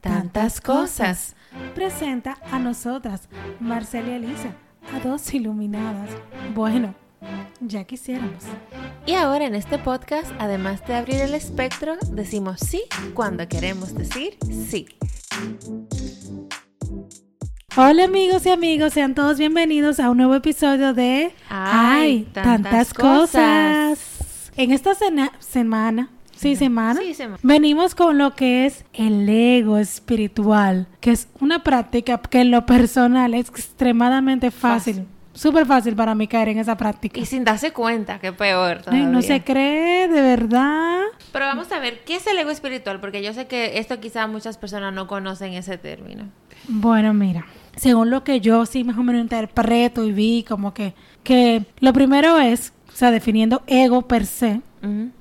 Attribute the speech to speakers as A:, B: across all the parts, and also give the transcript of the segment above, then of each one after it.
A: tantas cosas.
B: Presenta a nosotras, Marcela y Elisa, a dos iluminadas. Bueno, ya quisiéramos.
A: Y ahora en este podcast, además de abrir el espectro, decimos sí cuando queremos decir sí.
B: Hola amigos y amigos, sean todos bienvenidos a un nuevo episodio de
A: Ay, tantas cosas.
B: En esta semana, sí, semana,
A: Sí, semana.
B: venimos con lo que es el ego espiritual, que es una práctica que en lo personal es extremadamente fácil,
A: Fácil.
B: súper fácil para mí caer en esa práctica.
A: Y sin darse cuenta, que peor.
B: Ay,
A: Todavía.
B: no se cree, de verdad.
A: Pero vamos a ver, ¿qué es el ego espiritual? Porque yo sé que esto quizá muchas personas no conocen ese término.
B: Bueno, mira, según lo que yo sí más o menos interpreto y vi, como que, que lo primero es, o sea, definiendo ego per se,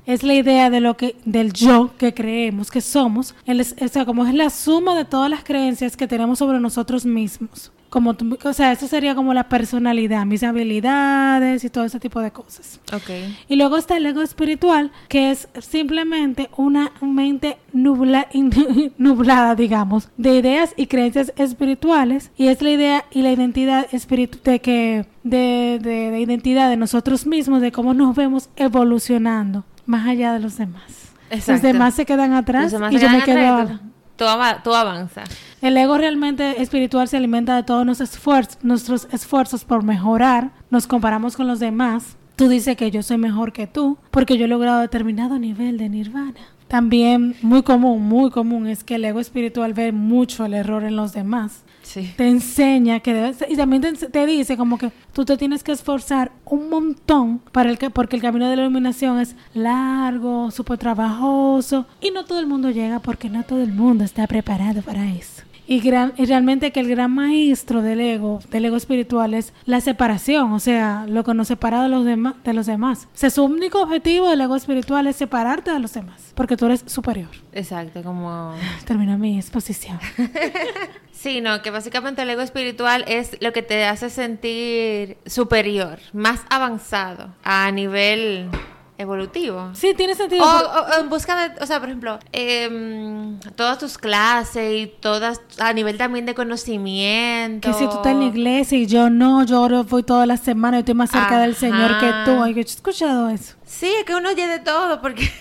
B: Es la idea de lo que, del yo que creemos que somos, el o sea, como es la suma de todas las creencias que tenemos sobre nosotros mismos. Como, tú- o sea, eso sería como la personalidad, mis habilidades y todo ese tipo de cosas.
A: Ok.
B: Y luego está el ego espiritual, que es simplemente una mente nubla, nublada, digamos, de ideas y creencias espirituales. Y es la idea y la identidad espiritu de que de, de- de identidad de nosotros mismos, de cómo nos vemos evolucionando más allá de los demás. Los
A: Exacto.
B: demás se quedan atrás
A: Los
B: y yo me quedo.
A: Atrás y tú- Tú, ava- tú avanzas.
B: El ego realmente espiritual se alimenta de todos nuestros esfuerzos, nuestros esfuerzos por mejorar. Nos comparamos con los demás. Tú dices que yo soy mejor que tú porque yo he logrado determinado nivel de nirvana. También muy común, muy común es que el ego espiritual ve mucho el error en los demás.
A: Sí.
B: Te enseña que debes, y también te, dice como que tú te tienes que esforzar un montón para el que, porque el camino de la iluminación es largo, súper trabajoso y no todo el mundo llega porque no todo el mundo está preparado para eso. Y, gran, y realmente que el gran maestro del ego, del ego espiritual es la separación, o sea, lo que nos separa de los, demás de los demás. O sea, su único objetivo del ego espiritual es separarte de los demás, porque tú eres superior.
A: Exacto, como...
B: Termina mi exposición.
A: Sí, no, que básicamente el ego espiritual es lo que te hace sentir superior, más avanzado a nivel evolutivo.
B: Sí, tiene sentido.
A: O, o- o en busca de, o sea, por ejemplo, em, todas tus clases y todas a nivel también de conocimiento.
B: Que si tú estás en la iglesia y yo no, yo voy todas las semanas y estoy más cerca del Señor que tú. Ay, yo he escuchado eso.
A: Sí, es que uno oye de todo porque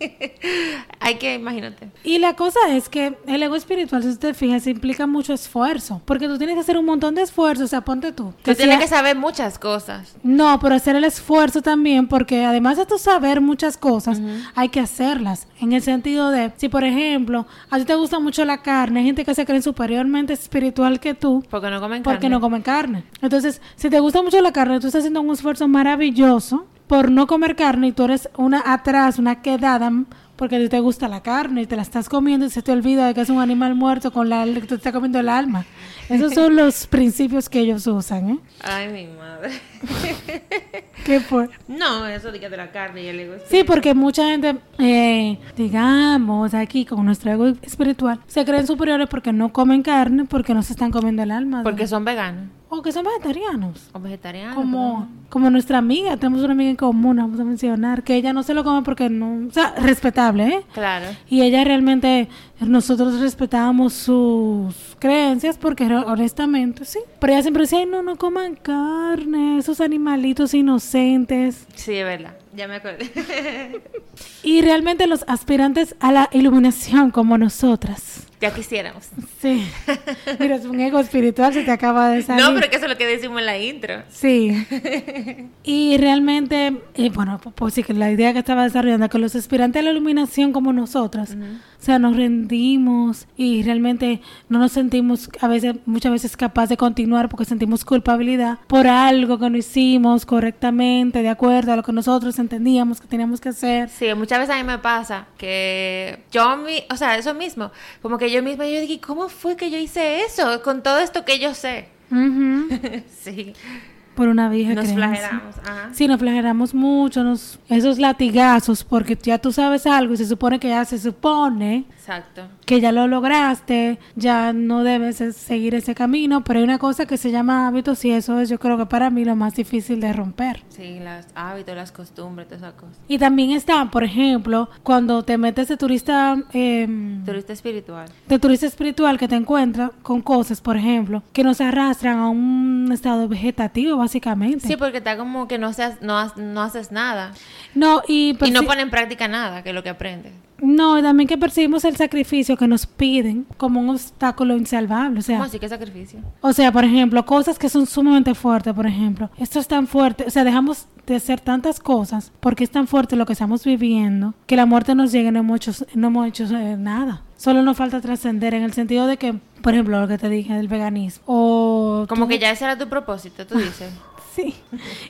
A: hay que, imagínate.
B: Y la cosa es que el ego espiritual, si usted fijas, implica mucho esfuerzo. Porque tú tienes que hacer un montón de esfuerzo. O sea, ponte tú.
A: Tú tienes
B: sea-
A: que saber muchas cosas.
B: No, pero hacer el esfuerzo también, porque además de tú saber muchas cosas, hay que hacerlas. En el sentido de, si por ejemplo, a ti te gusta mucho la carne, hay gente que se cree superiormente espiritual que tú,
A: Porque no comen
B: porque
A: carne.
B: no comen carne. Entonces, si te gusta mucho la carne, tú estás haciendo un esfuerzo maravilloso por no comer carne y tú eres una atrás, una quedada, porque te gusta la carne y te la estás comiendo y se te olvida de que es un animal muerto con la que te está comiendo el alma. Esos son los principios que ellos usan, ¿eh?
A: Ay, mi madre.
B: ¿Qué fue?
A: No, eso de que de la carne y el ego
B: Sí, porque mucha gente, eh, digamos, aquí con nuestro ego espiritual, se creen superiores porque no comen carne, porque no se están comiendo el alma.
A: Porque son veganos
B: O que son vegetarianos.
A: o vegetarianos.
B: Como, como nuestra amiga, tenemos una amiga en común, vamos a mencionar, que ella no se lo come porque no, o sea, respetable, ¿eh?
A: Claro.
B: Y ella realmente, nosotros respetábamos sus creencias porque honestamente, sí. Pero ella siempre decía, "Ay, no, no coman carne, esos animalitos inocentes.
A: Sí, es verdad. Ya me acordé.
B: Y realmente los aspirantes a la iluminación como nosotras.
A: ya quisiéramos.
B: Sí. Mira, es un ego espiritual, se te acaba de salir.
A: No, pero que eso es lo que decimos en la intro.
B: Sí. y realmente, eh, bueno, pues, pues sí, que la idea que estaba desarrollando, que los aspirantes a la iluminación como nosotras, o sea, nos rendimos y realmente no nos sentimos a veces, muchas veces capaz de continuar porque sentimos culpabilidad por algo que no hicimos correctamente, de acuerdo a lo que nosotros entendíamos que teníamos que hacer.
A: Sí, muchas veces a mí me pasa que yo, mi, o sea, eso mismo, como que yo misma, yo digo, ¿cómo fue que yo hice eso con todo esto que yo sé?
B: Ujú.
A: sí,
B: Por una vieja
A: nos
B: creencia.
A: flagelamos. Ajá.
B: Sí, nos flagelamos mucho, nos, esos latigazos, porque ya tú sabes algo y se supone que ya se supone
A: Exacto.
B: que ya lo lograste, ya no debes es- seguir ese camino, pero hay una cosa que se llama hábitos y eso es yo creo que para mí lo más difícil de romper.
A: Sí, los hábitos, las costumbres, todas esas cosas.
B: Y también está, por ejemplo, cuando te metes de turista, eh,
A: Turista espiritual.
B: de turista espiritual que te encuentras con cosas, por ejemplo, que nos arrastran a un estado vegetativo, básicamente.
A: Sí, porque está como que no, seas, no, no haces nada.
B: No, y,
A: y no
B: perci-
A: pone en práctica nada, que es lo que aprendes.
B: No, también que percibimos el sacrificio que nos piden como un obstáculo insalvable. O sea,
A: ¿Cómo así que sacrificio?
B: O sea, por ejemplo, cosas que son sumamente fuertes, por ejemplo. Esto es tan fuerte, o sea, dejamos de hacer tantas cosas porque es tan fuerte lo que estamos viviendo que la muerte nos llegue y no hemos hecho, no hemos hecho eh, nada. Solo nos falta trascender en el sentido de que, por ejemplo, lo que te dije del veganismo. O
A: Como
B: tú-
A: que ya ese era tu propósito, tú dices.
B: Sí.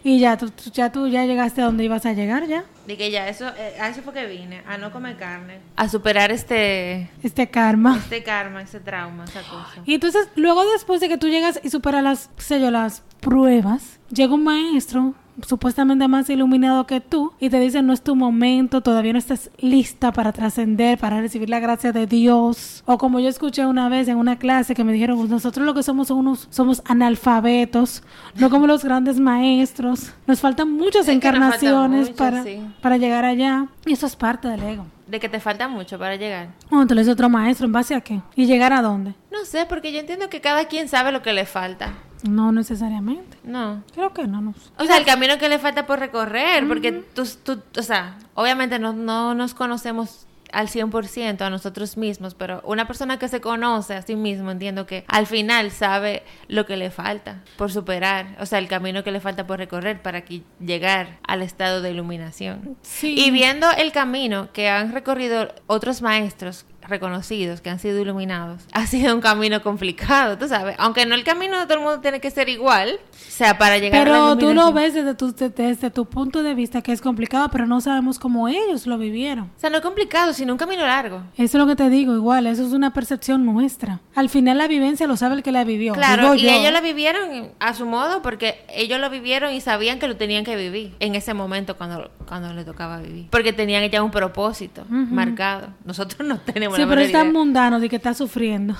B: Y ya tú, tú- ya tú ya llegaste a donde ibas a llegar ya.
A: De que ya eso, eh, a eso fue que vine, a no comer carne. A superar este,
B: Este karma.
A: este karma, ese trauma, esa cosa.
B: Y entonces, luego después de que tú llegas y superas las, sé yo, las pruebas, llega un maestro supuestamente más iluminado que tú y te dice no es tu momento, todavía no estás lista para trascender, para recibir la gracia de Dios. O como yo escuché una vez en una clase que me dijeron, "Pues nosotros lo que somos son unos somos analfabetos, no como los grandes maestros. Nos faltan muchas
A: Es falta
B: encarnaciones
A: mucho,
B: para,
A: sí.
B: para llegar allá. Y eso es parte del ego.
A: De que te falta mucho para llegar.
B: Lo dice otro maestro, ¿en base a qué? ¿Y llegar a dónde?
A: No sé, porque yo entiendo que cada quien sabe lo que le falta.
B: No necesariamente.
A: No.
B: Creo que no, no.
A: O sea, el camino que le falta por recorrer, porque tú, tú, o sea, obviamente no, no nos conocemos al 100% a nosotros mismos, pero una persona que se conoce a sí mismo, entiendo que al final sabe lo que le falta por superar, o sea, el camino que le falta por recorrer para que llegar al estado de iluminación.
B: Sí.
A: Y viendo el camino que han recorrido otros maestros reconocidos que han sido iluminados, ha sido un camino complicado, tú sabes, aunque no el camino de todo el mundo tiene que ser igual, o sea, para llegar a la
B: Pero tú lo ves desde tu, de- desde tu punto de vista que es complicado, pero no sabemos cómo ellos lo vivieron.
A: O sea, no es complicado, sino un camino largo.
B: Eso es lo que te digo, igual, eso es una percepción nuestra. Al final la vivencia lo sabe el que la vivió.
A: Claro,
B: digo
A: y
B: yo.
A: ellos lo vivieron a su modo porque ellos lo vivieron y sabían que lo tenían que vivir en ese momento cuando, cuando le tocaba vivir. Porque tenían ya un propósito marcado. Nosotros no tenemos
B: Sí, pero es tan mundano de que está sufriendo.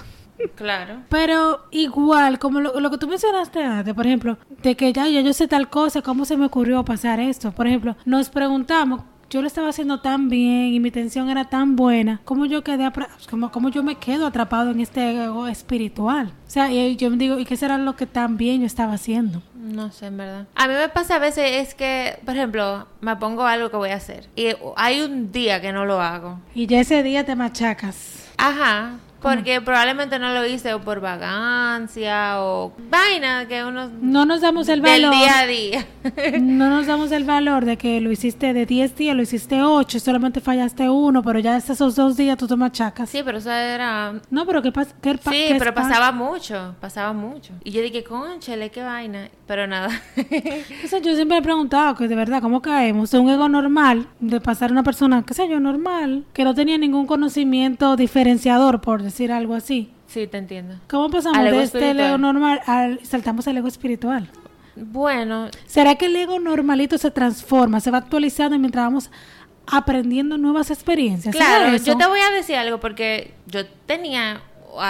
A: Claro.
B: Pero igual, como lo, lo que tú mencionaste antes, por ejemplo, de que ya, ya yo sé tal cosa, ¿cómo se me ocurrió pasar esto? Por ejemplo, nos preguntamos, yo lo estaba haciendo tan bien y mi tensión era tan buena, ¿cómo yo quedé, cómo, cómo yo me quedo atrapado en este ego espiritual? O sea, y yo me digo, ¿y qué será lo que tan bien yo estaba haciendo?
A: No sé, en verdad. A mí me pasa a veces es que, por ejemplo, me pongo algo que voy a hacer y hay un día que no lo hago.
B: Y ya ese día te machacas.
A: Ajá. Porque probablemente no lo hice o por vagancia o vaina que uno
B: No nos damos el
A: del
B: valor.
A: día a día.
B: No nos damos el valor de que lo hiciste de 10 días, lo hiciste 8, solamente fallaste uno, pero ya esos dos días tú te machacas.
A: sí, pero eso era
B: No, pero ¿qué pasa? ¿Qué pa-
A: Sí,
B: qué
A: pero pasaba mucho, pasaba mucho. Y yo dije, conchale, qué vaina. Pero nada.
B: Eso yo siempre he preguntado que de verdad, ¿cómo caemos un ego normal, de pasar a una persona, qué sé yo, normal, que no tenía ningún conocimiento diferenciador, por decir algo así?
A: sí, te entiendo.
B: ¿Cómo pasamos de este
A: espiritual.
B: ego normal al saltamos al ego espiritual?
A: Bueno,
B: ¿Será que el ego normalito se transforma, se va actualizando mientras vamos aprendiendo nuevas experiencias? ¿Será
A: claro, yo te voy a decir algo porque yo tenía,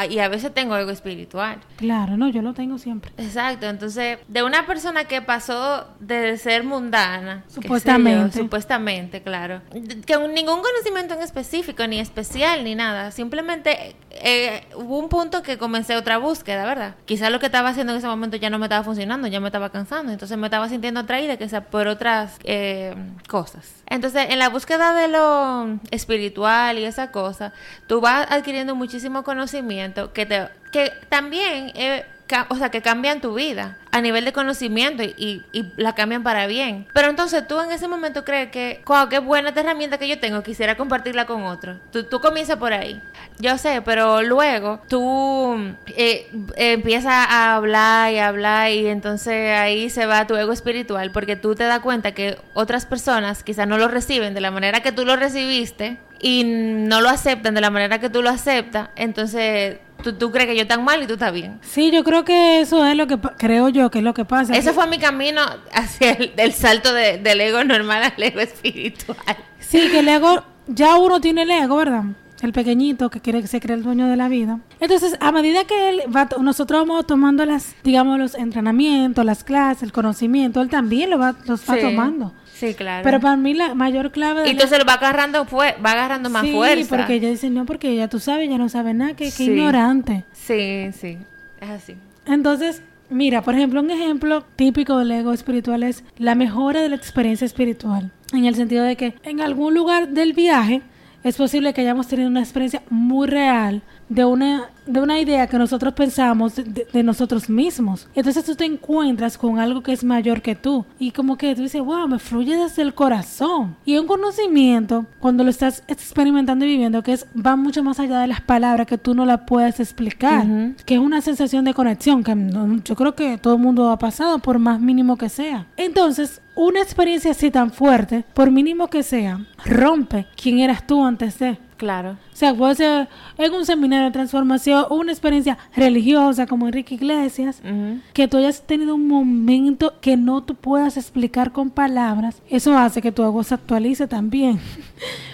A: y a veces tengo algo espiritual.
B: Claro, no, yo lo tengo siempre.
A: Exacto, entonces, de una persona que pasó de ser mundana, yo,
B: Supuestamente.
A: supuestamente, claro, que ningún conocimiento en específico, ni especial, ni nada, simplemente eh, hubo un punto que comencé otra búsqueda, ¿verdad? Quizás lo que estaba haciendo en ese momento ya no me estaba funcionando, ya me estaba cansando, entonces me estaba sintiendo atraída quizás por otras eh, cosas. Entonces, en la búsqueda de lo espiritual y esa cosa, tú vas adquiriendo muchísimo conocimiento que te que también eh, o sea, que cambian tu vida a nivel de conocimiento y, y- la cambian para bien. Pero entonces tú en ese momento crees que, wow, qué buena esta herramienta que yo tengo, quisiera compartirla con otro. Tú, tú comienzas por ahí. Yo sé, pero luego tú eh, empiezas a hablar y hablar y entonces ahí se va tu ego espiritual porque tú te das cuenta que otras personas quizás no lo reciben de la manera que tú lo recibiste y no lo aceptan de la manera que tú lo aceptas. Entonces tú, tú crees que yo tan mal y tú estás bien.
B: Sí, yo creo que eso es lo que creo yo que es lo que pasa.
A: Ese fue mi camino hacia el del salto de- del ego normal al ego espiritual.
B: Sí, que el ego, ya uno tiene el ego, ¿verdad? El pequeñito que quiere que se cree el dueño de la vida. Entonces, a medida que él va, nosotros vamos tomando las, digamos, los entrenamientos, las clases, el conocimiento, él también lo va, los va
A: Sí.
B: tomando.
A: Sí, claro.
B: Pero para mí la mayor clave de
A: y entonces lo va agarrando, fue, va agarrando más
B: sí,
A: fuerza.
B: porque ella dice, no, porque ella tú sabes, ella no sabe nada, que, que
A: Sí.
B: ignorante.
A: Sí, sí. Es así.
B: Entonces, mira, por ejemplo, un ejemplo típico del ego espiritual es la mejora de la experiencia espiritual. En el sentido de que en algún lugar del viaje es posible que hayamos tenido una experiencia muy real de una, de una idea que nosotros pensamos de, nosotros mismos. Entonces tú te encuentras con algo que es mayor que tú. Y como que tú dices, wow, me fluye desde el corazón. Y un conocimiento, cuando lo estás experimentando y viviendo, que es va mucho más allá de las palabras que tú no la puedes explicar.
A: Ujú.
B: Que es una sensación de conexión que yo creo que todo el mundo ha pasado, por más mínimo que sea. Entonces, una experiencia así tan fuerte, por mínimo que sea, rompe quién eras tú antes de.
A: Claro.
B: O sea, puede ser en un seminario de transformación o una experiencia religiosa como Enrique Iglesias,
A: Ujú.
B: que tú hayas tenido un momento que no tú puedas explicar con palabras, eso hace que tu ego se actualice también.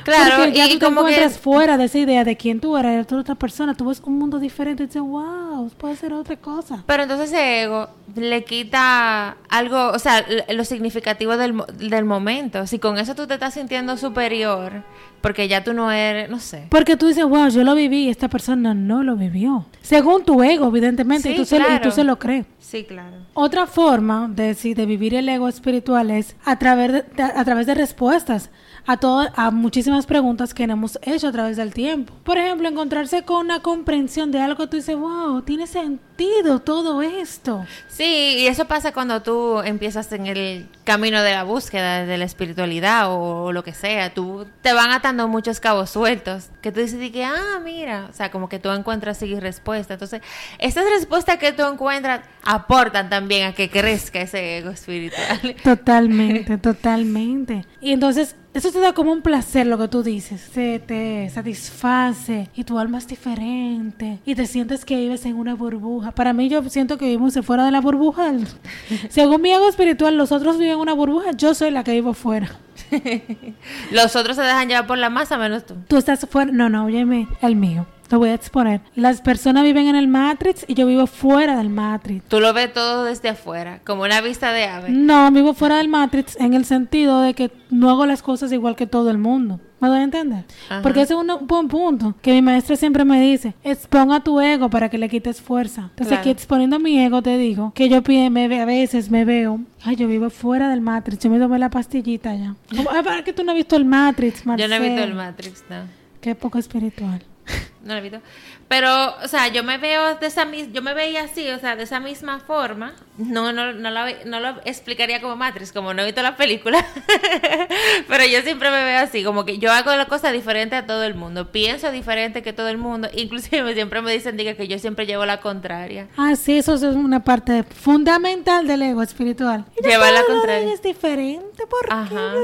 A: Claro,
B: Porque ya
A: y
B: tú te
A: como que-
B: encuentras fuera de esa idea de quién tú eres, de otra persona, tú ves un mundo diferente y dices, wow, puede ser otra cosa.
A: Pero entonces ese ego le quita algo, o sea, lo significativo del, del momento. Si con eso tú te estás sintiendo superior, porque ya tú no eres, no sé.
B: Porque tú dices, wow, yo lo viví y esta persona no lo vivió. Según tu ego, evidentemente, y,
A: Sí,
B: tú se, lo- y
A: claro.
B: tú se lo crees.
A: Sí, claro.
B: Otra forma de, de vivir el ego espiritual es a través de- a través de respuestas a, todo, a muchísimas preguntas que hemos hecho a través del tiempo. Por ejemplo, encontrarse con una comprensión de algo tú dices, wow, tiene sentido todo esto.
A: Sí, y eso pasa cuando tú empiezas en el camino de la búsqueda de la espiritualidad o, lo que sea. Tú te van atando muchos cabos sueltos que tú dices de que, ah, mira, o sea, como que tú encuentras sí respuesta. Entonces, estas respuestas que tú encuentras aportan también a que crezca ese ego espiritual.
B: Totalmente, totalmente. Y entonces, eso te da como un placer lo que tú dices. Se te satisface y tu alma es diferente y te sientes que vives en una burbuja. Para mí, yo siento que vivimos fuera de la burbuja. Según mi ego espiritual, los otros viven en una burbuja, yo soy la que vivo fuera.
A: Los otros se dejan llevar por la masa menos tú.
B: Tú estás fuera. No, no, óyeme, el mío. Lo voy a exponer. Las personas viven en el Matrix y yo vivo fuera del Matrix.
A: Tú lo ves todo desde afuera, como una vista de ave.
B: No, vivo fuera del Matrix en el sentido de que no hago las cosas igual que todo el mundo. ¿Me doy a entender?
A: Ajá.
B: Porque ese es un buen punto que mi maestra siempre me dice, exponga tu ego para que le quites fuerza. Entonces
A: Claro.
B: aquí exponiendo mi ego te digo que yo me ve- a veces me veo, ay, yo vivo fuera del Matrix, yo me tomé la pastillita ya. Como, "Ay, ¿Para que tú no has visto el Matrix,
A: Yo no he visto
B: Marcel?"
A: el Matrix, no.
B: Qué poco espiritual.
A: No lo he visto. Pero, o sea, yo me veo de esa mis- yo me veía así, o sea, de esa misma forma. No, no, no, lo, no lo explicaría como Matrix, como no he visto la película. Pero yo siempre me veo así, como que yo hago la cosa diferente a todo el mundo. Pienso diferente que todo el mundo. Inclusive siempre me dicen diga, que yo siempre llevo la contraria.
B: Ah, sí, eso es una parte fundamental del ego espiritual. Y
A: Llevar la contraria.
B: Es diferente, ¿por qué?
A: Ajá.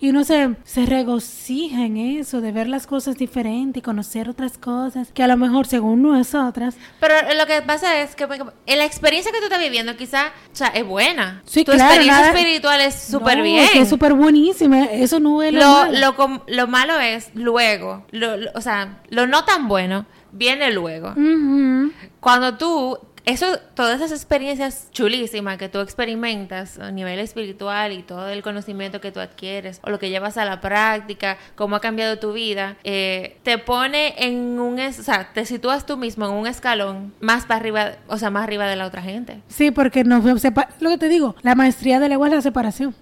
B: Y uno se, se regocija en eso, de ver las cosas diferentes y conocer otras cosas que a lo mejor según nosotras,
A: Pero lo que pasa es que en la experiencia que tú estás viviendo quizá, o sea, es buena.
B: Sí,
A: tu
B: claro,
A: experiencia
B: nada-
A: espiritual es súper
B: no,
A: bien.
B: que es súper buenísima, eso no es lo,
A: lo,
B: malo.
A: lo, malo es luego, lo- o sea, lo no tan bueno viene luego. Cuando tú, eso, todas esas experiencias chulísimas que tú experimentas a nivel espiritual y todo el conocimiento que tú adquieres o lo que llevas a la práctica, cómo ha cambiado tu vida, eh, te pone en un, es- o sea, te sitúas tú mismo en un escalón más para arriba, o sea, más arriba de la otra gente.
B: Sí, porque nos lo que te digo, la maestría del ego es la separación.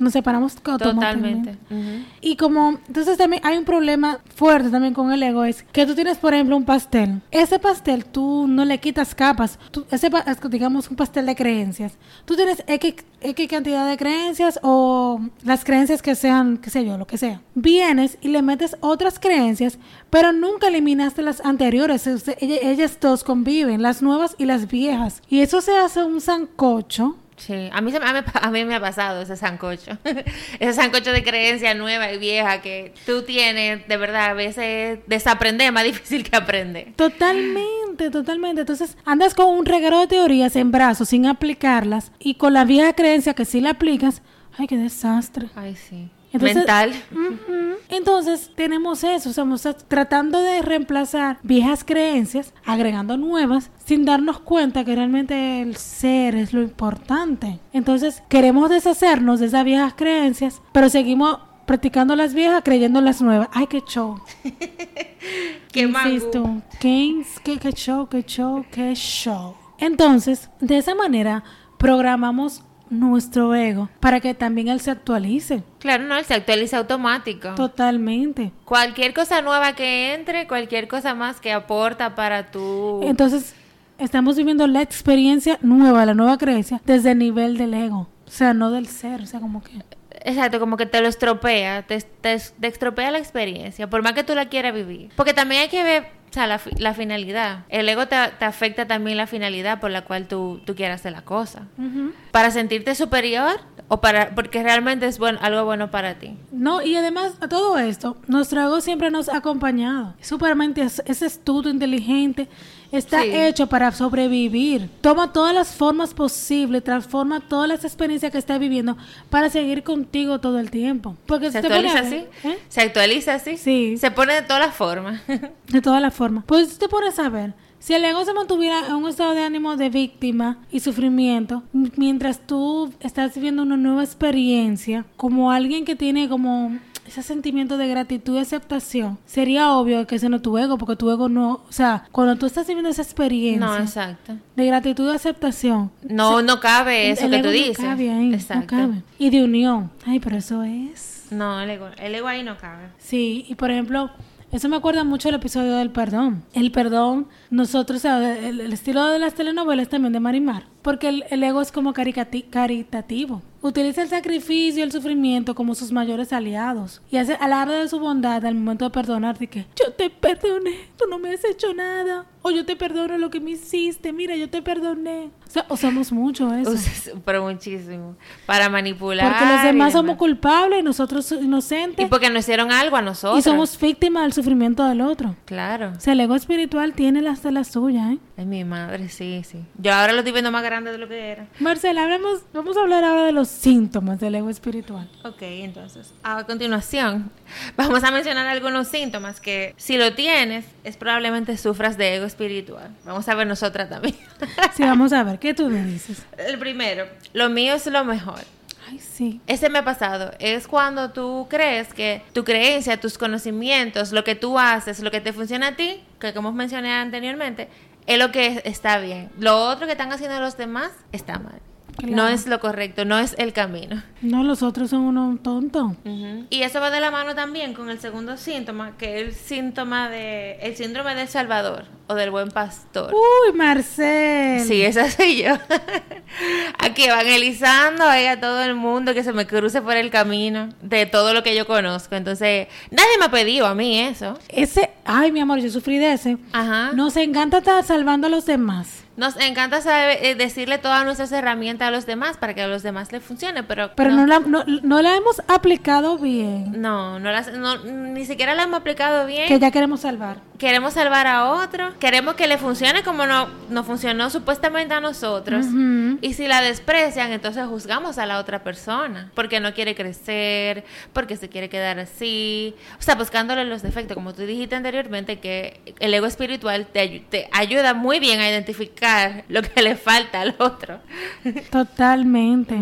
B: Nos separamos.
A: Totalmente. Ujú.
B: Y como, entonces también hay un problema fuerte también con el ego, es que tú tienes, por ejemplo, un pastel. Ese pastel tú no le quitas capas. Tú- ese, digamos, un pastel de creencias. Tú tienes X, X cantidad de creencias o las creencias que sean, qué sé yo, lo que sea. Vienes y le metes otras creencias, pero nunca eliminaste las anteriores. O sea, ella- ellas dos conviven, las nuevas y las viejas. Y eso se hace un sancocho.
A: Sí, a mí, se me- a, mí, a mí me ha pasado ese sancocho. ese sancocho de creencia nueva y vieja que tú tienes, de verdad, a veces desaprender es más difícil que aprender.
B: Totalmente, totalmente. Entonces andas con un reguero de teorías en brazos sin aplicarlas y con la vieja creencia que sí la aplicas, ay, qué desastre.
A: Ay, sí.
B: Entonces,
A: Mental.
B: Ujú. Entonces tenemos eso, estamos tratando de reemplazar viejas creencias, agregando nuevas, sin darnos cuenta que realmente el ser es lo importante. Entonces queremos deshacernos de esas viejas creencias, pero seguimos practicando las viejas creyendo en las nuevas. Ay, qué show.
A: Qué
B: Insisto, qué, qué, qué show, qué show, qué show. Entonces, de esa manera, programamos nuestro ego para que también él se actualice
A: Claro, no, él se actualiza automático.
B: totalmente.
A: Cualquier cosa nueva que entre, cualquier cosa más que aporta para tu...
B: Entonces, estamos viviendo la experiencia nueva, la nueva creencia, desde el nivel del ego. O sea, no del ser. O sea, como que.
A: Exacto, como que te lo estropea, te, te- te estropea la experiencia, por más que tú la quieras vivir. Porque también hay que ver, o sea, la, fi- la finalidad. El ego te, te afecta también la finalidad por la cual tú, tú quieras hacer la cosa. Para sentirte superior o para porque realmente es bueno, algo bueno para ti.
B: No, y además a todo esto, nuestro ego siempre nos ha acompañado. Supermente es, es astuto, inteligente, está
A: Sí.
B: hecho para sobrevivir. Toma todas las formas posibles, transforma todas las experiencias que está viviendo para seguir contigo todo el tiempo. Porque
A: Se actualiza así,
B: ¿eh?
A: se actualiza así,
B: Sí.
A: se pone de todas las formas.
B: De todas las formas. Pues si te pones a ver, si el ego se mantuviera en un estado de ánimo de víctima y sufrimiento, mientras tú estás viviendo una nueva experiencia, como alguien que tiene como ese sentimiento de gratitud y aceptación, sería obvio que ese no es tu ego, porque tu ego no, o sea, cuando tú estás viviendo esa experiencia
A: no, exacto.
B: de gratitud y aceptación,
A: No, no cabe eso que tú
B: no
A: dices.
B: cabe ahí, no
A: exacto.
B: cabe. Y de unión, ay, pero eso es...
A: No, el ego, el ego ahí no cabe.
B: Sí, y por ejemplo, eso me acuerda mucho el episodio del perdón. El perdón, nosotros, el, estilo de las telenovelas también de Marimar, porque el, ego es como caritativo. Utiliza el sacrificio y el sufrimiento como sus mayores aliados. Y hace alarde de su bondad al momento de perdonar, de que yo te perdoné, tú no me has hecho nada. O yo te perdono lo que me hiciste, mira, yo te perdoné. Usamos mucho eso.
A: Pero muchísimo. Para manipular.
B: Porque los
A: y
B: demás somos culpables y nosotros
A: Y
B: inocentes.
A: porque nos hicieron algo a nosotros.
B: Y somos víctimas del sufrimiento del otro.
A: Claro.
B: O sea, el ego espiritual tiene las de la suya, ¿eh?
A: Ay, mi madre, sí, sí. Yo ahora lo estoy viendo más grande de lo que era.
B: Marcela, hablemos, vamos a hablar ahora de los síntomas del ego espiritual.
A: Ok, entonces, a continuación, vamos a mencionar algunos síntomas que si lo tienes, es probablemente sufras de ego espiritual. Vamos a ver nosotras también.
B: Sí, vamos a ver, ¿qué tú me dices?
A: El primero, lo mío es lo mejor.
B: Ay, sí.
A: Ese me ha pasado. Es cuando tú crees que tu creencia, tus conocimientos, lo que tú haces, lo que te funciona a ti, que como mencioné anteriormente, es lo que está bien. Lo otro que están haciendo los demás está mal.
B: Claro.
A: No es lo correcto, no es el camino.
B: No, los otros son unos tontos.
A: Y eso va de la mano también con el segundo síntoma, que es el síntoma de el síndrome del Salvador o del buen pastor.
B: Uy, Marcel.
A: Sí, esa soy yo. Aquí evangelizando ahí a todo el mundo que se me cruce por el camino de todo lo que yo conozco. Entonces, nadie me ha pedido a mí eso.
B: Ese, ay, mi amor, yo sufrí de ese.
A: Ajá.
B: Nos encanta estar salvando a los demás.
A: Nos encanta saber, eh, decirle todas nuestras herramientas a los demás para que a los demás les funcione, pero,
B: Pero no, la, no, no la hemos aplicado bien.
A: no, no las- no, ni siquiera la hemos aplicado bien.
B: Que ya queremos salvar.
A: Queremos salvar a otro, queremos que le funcione como no, no funcionó supuestamente a nosotros. Y si la desprecian, entonces juzgamos a la otra persona, porque no quiere crecer, porque se quiere quedar así, o sea, buscándole los defectos, como tú dijiste anteriormente, que el ego espiritual te, te ayuda muy bien a identificar lo que le falta al otro.
B: Totalmente.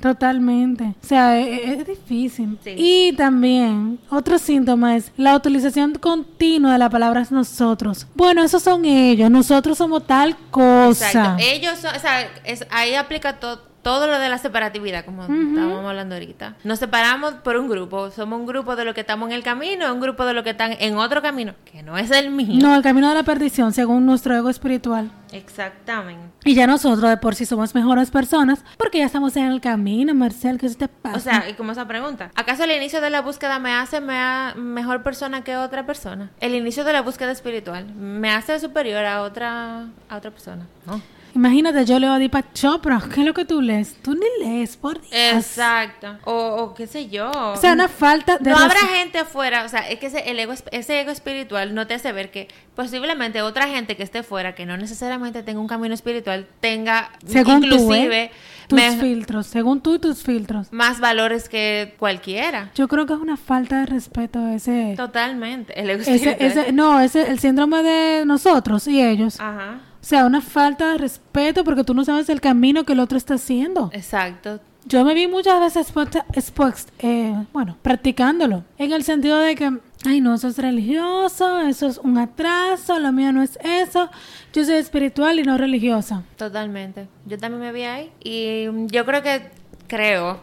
B: Totalmente. O sea, e- e- es, difícil.
A: Sí.
B: Y también, otro síntoma es la utilización continua de la palabra nosotros. Bueno, esos son ellos. Nosotros somos tal cosa.
A: Exacto. Ellos son, o sea, es- ahí aplica to- todo lo de la separatividad, como estábamos hablando ahorita. Nos separamos por un grupo. Somos un grupo de los que estamos en el camino, un grupo de los que están en otro camino, que no es el mío.
B: No, el camino de la perdición, según nuestro ego espiritual.
A: Exactamente.
B: Y ya nosotros de por sí somos mejores personas porque ya estamos en el camino, Marcel, ¿qué se te pasa?
A: O sea, y como esa pregunta, ¿acaso el inicio de la búsqueda me hace me ha- mejor persona que otra persona? El inicio de la búsqueda espiritual me hace superior a otra a otra persona. No.
B: Imagínate, yo leo a Deepak Chopra. ¿Qué es lo que tú lees? Tú ni lees, por Dios.
A: Exacto. O, o qué sé yo.
B: O sea, una falta de...
A: no habrá gente afuera, o sea, es que ese, el ego, ese ego espiritual no te hace ver que posiblemente otra gente que esté fuera, que no necesariamente tenga un camino espiritual, tenga
B: Según tú,
A: inclusive
B: ¿eh? Tus
A: me-
B: filtros, según tú y tus filtros.
A: más valores que cualquiera.
B: Yo creo que es una falta de respeto ese...
A: Totalmente. El ego
B: ese,
A: espiritual.
B: ese no, ese el síndrome de nosotros y ellos.
A: Ajá.
B: O sea, una falta de respeto porque tú no sabes el camino que el otro está haciendo.
A: Exacto.
B: Yo me vi muchas veces expuesta, eh, bueno, practicándolo, en el sentido de que, ay no, eso es religioso, eso es un atraso, lo mío no es eso, yo soy espiritual y no religiosa.
A: Totalmente. Yo también me vi ahí. Y yo creo que, creo,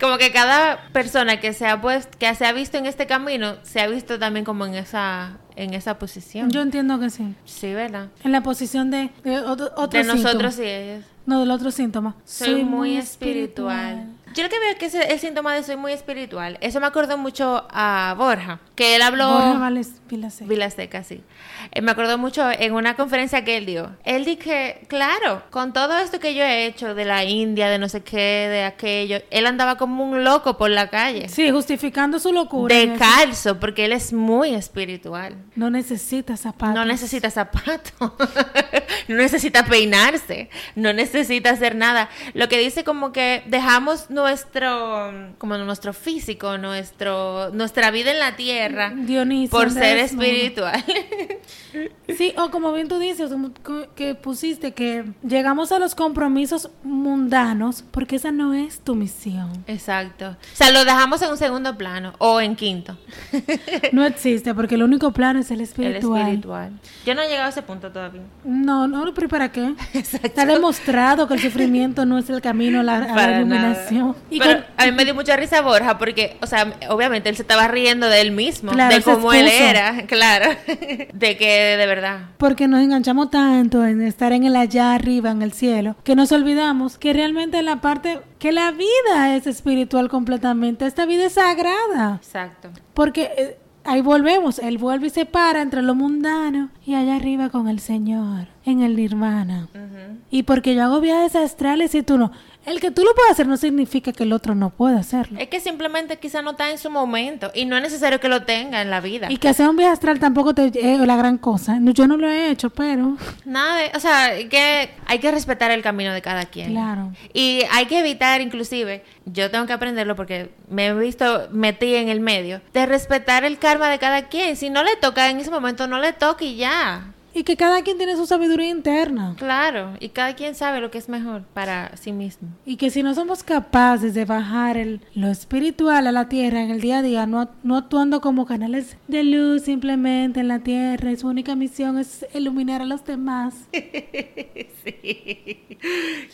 A: como que cada persona que se ha puesto, que se ha visto en este camino, se ha visto también como en esa, en esa posición.
B: Yo entiendo que sí.
A: sí, ¿verdad?
B: En la posición de, de otro, otro
A: de
B: síntoma.
A: nosotros y ellos.
B: No, del otro síntoma.
A: Soy, muy espiritual. Yo lo que veo es que ese, el síntoma de soy muy espiritual, eso me acordó mucho a Borja, que él habló...
B: Borja Vales Vilaseca.
A: Vilaseca, sí. Eh, me acordó mucho en una conferencia que él dio. Él dijo que, claro, con todo esto que yo he hecho de la India, de no sé qué, de aquello, él andaba como un loco por la calle.
B: Sí, justificando su locura.
A: de calzo, porque él es muy espiritual.
B: No necesita zapatos.
A: No necesita zapatos, no necesita peinarse, no necesita hacer nada. Lo que dice como que dejamos nuestro, como nuestro físico, nuestro, nuestra vida en la tierra
B: Dionisio,
A: por ser espiritual.
B: Sí, o como bien tú dices, que- pusiste que llegamos a los compromisos mundanos porque esa no es tu misión.
A: Exacto. O sea, lo dejamos en un segundo plano o en quinto.
B: No existe porque el único plano es el
A: El
B: espiritual.
A: espiritual. Yo no he llegado a ese punto todavía.
B: No, no, pero ¿y ¿para qué?
A: Exacto.
B: Está demostrado que el sufrimiento no es el camino a la, a la
A: Para
B: iluminación.
A: nada.
B: Y
A: Pero
B: con-
A: a mí me dio mucha risa Borja porque, o sea, obviamente él se estaba riendo de él mismo,
B: Claro,
A: de cómo él era, claro, de que de verdad.
B: porque nos enganchamos tanto en estar en el allá arriba, en el cielo, que nos olvidamos que realmente la parte, que la vida es espiritual completamente, esta vida es sagrada.
A: Exacto.
B: Porque eh, ahí volvemos, él vuelve y se para entre lo mundano y allá arriba con el Señor, en el nirvana. Y porque yo hago viajes astrales y tú no. El que tú lo puedas hacer no significa que el otro no pueda hacerlo.
A: Es que simplemente quizá no está en su momento y no es necesario que lo tenga en la vida.
B: Y que hacer un viaje astral tampoco te es la gran cosa. No, Yo no lo he hecho, pero
A: Nada, de- o sea, que hay que respetar el camino de cada quien.
B: claro.
A: Y hay que evitar, inclusive, yo tengo que aprenderlo porque me he visto metida en el medio, de respetar el karma de cada quien. Si no le toca en ese momento, no le toca y ya.
B: Y que cada quien tiene su sabiduría interna.
A: Claro, y cada quien sabe lo que es mejor para sí mismo.
B: Y que si no somos capaces de bajar el, lo espiritual a la tierra en el día a día, no, no actuando como canales de luz simplemente en la tierra, y su única misión es iluminar a los demás.
A: sí.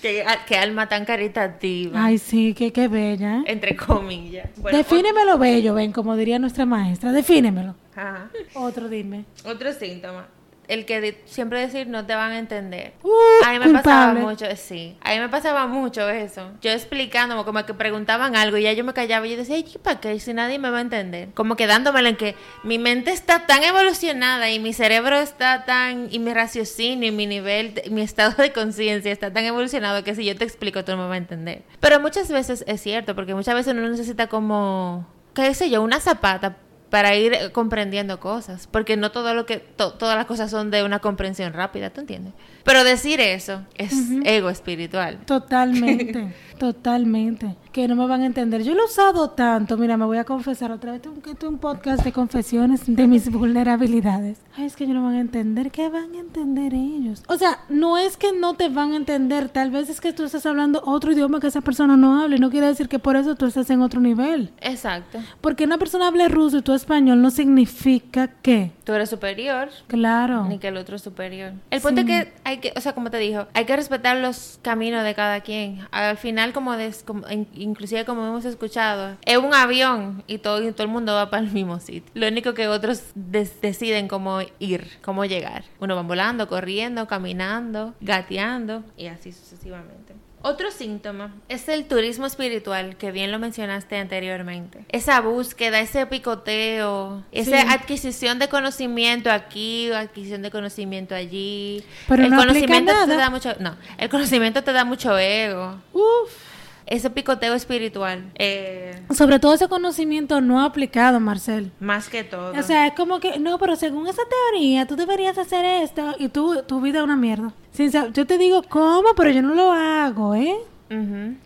A: Qué, qué alma tan caritativa.
B: Ay, sí, que qué bella. ¿eh?
A: Entre comillas. Bueno,
B: Defíneme lo bello, ven, como diría nuestra maestra. Defínemelo.
A: Ajá.
B: Otro dime.
A: Otro síntoma. El que siempre decir no te van a entender.
B: Uh,
A: A mí me pasaba mucho, sí. A mí me pasaba mucho eso. Yo explicándome, como que preguntaban algo y ya yo me callaba y yo decía, ay, ¿para qué? Si nadie me va a entender. Como quedándomelo en que mi mente está tan evolucionada y mi cerebro está tan, y mi raciocinio y mi nivel, mi estado de conciencia está tan evolucionado que si yo te explico tú no me vas a entender. Pero muchas veces es cierto, porque muchas veces uno necesita como, qué sé yo, una zapata para ir eh, comprendiendo cosas, porque no todo lo que to- todas las cosas son de una comprensión rápida, ¿tú entiendes? Pero decir eso es ego espiritual.
B: Totalmente, totalmente. Que no me van a entender. Yo lo he usado tanto. Mira, me voy a confesar otra vez. Tengo que un podcast de confesiones de mis vulnerabilidades. Ay, es que ellos no van a entender. ¿Qué van a entender ellos? O sea, no es que no te van a entender. Tal vez es que tú estás hablando otro idioma que esa persona no hable. No quiere decir que por eso tú estás en otro nivel.
A: Exacto.
B: Porque una persona hable ruso y tú español no significa que.
A: Tú eres superior,
B: Claro.
A: ni que el otro es superior. El punto es que hay que, o sea, como te dijo, hay que respetar los caminos de cada quien. Al final, como, des- como- inclusive como hemos escuchado, es un avión y todo, y todo el mundo va para el mismo sitio. Lo único que otros deciden cómo ir, cómo llegar. Uno va volando, corriendo, caminando, gateando y así sucesivamente. Otro síntoma es el turismo espiritual, que bien lo mencionaste anteriormente. Esa búsqueda, ese picoteo, esa
B: Sí.
A: adquisición de conocimiento aquí, adquisición de conocimiento allí.
B: Pero
A: el
B: no
A: conocimiento te da mucho, no, el conocimiento te da mucho ego.
B: Uf.
A: Ese picoteo espiritual, eh,
B: Sobre todo ese conocimiento no aplicado, Marcel.
A: más que todo.
B: O sea, es como que, no, pero según esa teoría, tú deberías hacer esto y tú, tu vida es una mierda. Sin yo te digo cómo, pero yo no lo hago, ¿eh?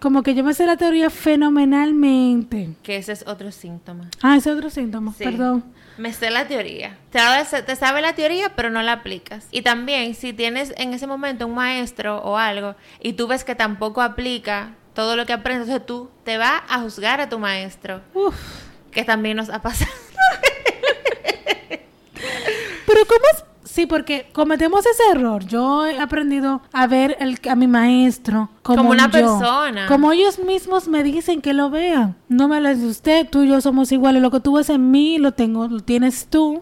B: Como que yo me sé la teoría fenomenalmente.
A: que ese es otro síntoma.
B: Ah, ese es otro síntoma,
A: Sí.
B: perdón.
A: Me sé la teoría. Te sabes, te sabe la teoría, pero no la aplicas. Y también, si tienes en ese momento un maestro o algo y tú ves que tampoco aplica todo lo que aprendes, entonces tú te vas a juzgar a tu maestro,
B: Uf.
A: que también nos ha pasado.
B: Pero ¿cómo es? Sí, porque cometemos ese error. Yo he aprendido a ver el, a mi maestro como,
A: Como una
B: yo.
A: persona.
B: Como ellos mismos me dicen que lo vean. No me lo de usted, tú y yo somos iguales. Lo que tú ves en mí lo tengo, lo tienes tú.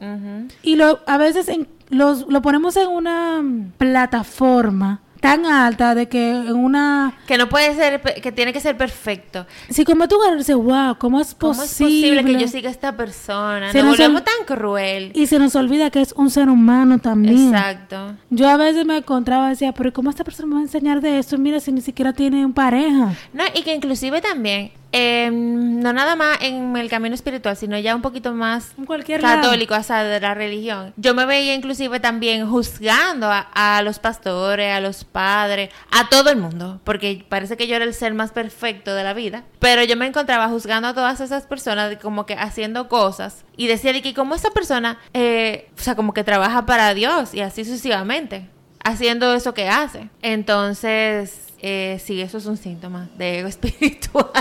B: Y lo, a veces en- los, lo ponemos en una plataforma tan alta de que en una...
A: Que no puede ser, que tiene que ser perfecto.
B: Si como tú dices, wow, ¿cómo es
A: ¿Cómo
B: posible?
A: es posible que yo siga a esta persona?
B: Se
A: Nos
B: nos
A: volvemos tan cruel.
B: Y se nos olvida que es un ser humano también.
A: Exacto.
B: Yo a veces me encontraba y decía, pero ¿cómo esta persona me va a enseñar de esto? Mira, si ni siquiera tiene un pareja.
A: No, y que inclusive también, eh, no nada más en el camino espiritual, sino ya un poquito más
B: En cualquier lado.
A: católico, o sea, de la religión. Yo me veía inclusive también juzgando a, a los pastores, a los padres, a todo el mundo, porque parece que yo era el ser más perfecto de la vida, pero yo me encontraba juzgando a todas esas personas de como que haciendo cosas y decía de que como esa persona, eh, o sea, como que trabaja para Dios y así sucesivamente, haciendo eso que hace. Entonces, eh, sí, eso es un síntoma de ego espiritual.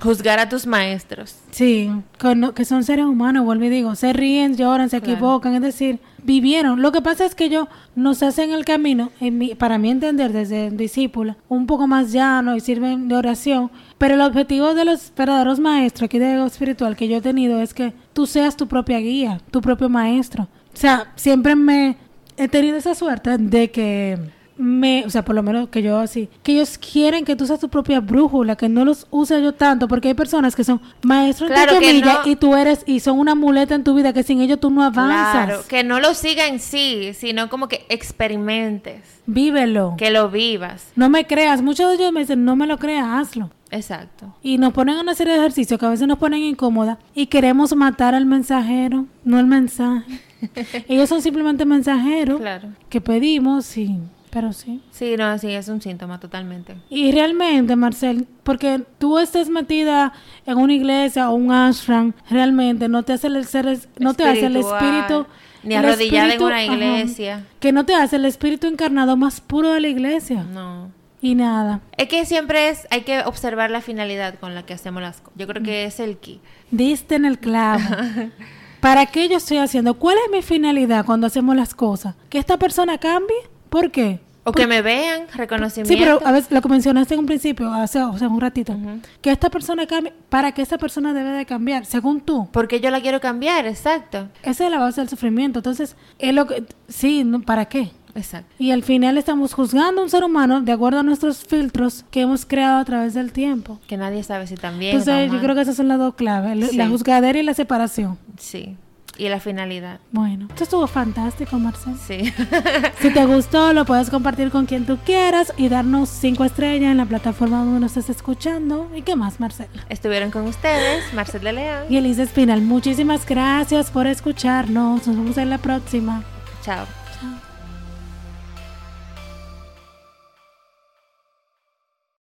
A: Juzgar a tus maestros.
B: Sí, que son seres humanos, vuelvo y digo, se ríen, lloran, se
A: Claro.
B: equivocan, es decir, vivieron. Lo que pasa es que ellos nos hacen el camino, en mi- para mí entender desde discípula, un poco más llano y sirven de oración. Pero el objetivo de los verdaderos maestros aquí de ego espiritual que yo he tenido es que tú seas tu propia guía, tu propio maestro. O sea, siempre me he tenido esa suerte de que me, o sea, por lo menos que yo así, que ellos quieren que tú seas tu propia brújula, que no los use yo tanto, porque hay personas que son maestros
A: Claro que
B: comillas
A: no.
B: y tú eres y son una muleta en tu vida que sin ellos tú no avanzas.
A: Claro, que no lo siga en sí, sino como que experimentes,
B: Vívelo.
A: que lo vivas.
B: No me creas, muchos de ellos me dicen, "No me lo creas, hazlo."
A: Exacto.
B: Y nos ponen una serie de ejercicios que a veces nos ponen incómoda y queremos matar al mensajero, no el mensaje. ellos son simplemente mensajeros
A: Claro.
B: que pedimos, sí, pero sí.
A: Sí, no, sí, es un síntoma totalmente.
B: Y realmente, Marcel, porque tú estés metida en una iglesia o un ashram, realmente no te hace el ser, no te hace el espíritu,
A: ni arrodillada en una
B: ajá,
A: iglesia.
B: que no te hace el espíritu encarnado más puro de la iglesia.
A: No.
B: Y nada,
A: Es que siempre es, hay que observar la finalidad con la que hacemos las cosas. Yo creo que es el key.
B: diste en el clavo. ¿Para qué yo estoy haciendo? ¿Cuál es mi finalidad cuando hacemos las cosas? ¿Que esta persona cambie? ¿Por qué?
A: O que me vean, reconocimiento.
B: Sí, pero a veces lo que mencionaste en un principio, hace o sea, un ratito,
A: Ujú.
B: que esta persona cambie, para que esta persona debe de cambiar, según tú.
A: Porque yo la quiero cambiar, exacto.
B: Esa es la base del sufrimiento. Entonces, es lo que, sí, no, ¿para qué?
A: Exacto.
B: Y al final estamos juzgando a un ser humano de acuerdo a nuestros filtros que hemos creado a través del tiempo.
A: Que nadie sabe si también.
B: Entonces, yo creo que esas son las dos claves,
A: Sí.
B: la juzgadera y la separación.
A: Sí. Y la finalidad.
B: Bueno, esto estuvo fantástico, Marcel.
A: Sí.
B: Si te gustó, lo puedes compartir con quien tú quieras y darnos cinco estrellas en la plataforma donde nos estés escuchando. ¿Y qué más, Marcel?
A: Estuvieron con ustedes, Marcel de León.
B: Y Elisa Espinal, muchísimas gracias por escucharnos. Nos vemos en la próxima.
A: Chao.
B: Chao.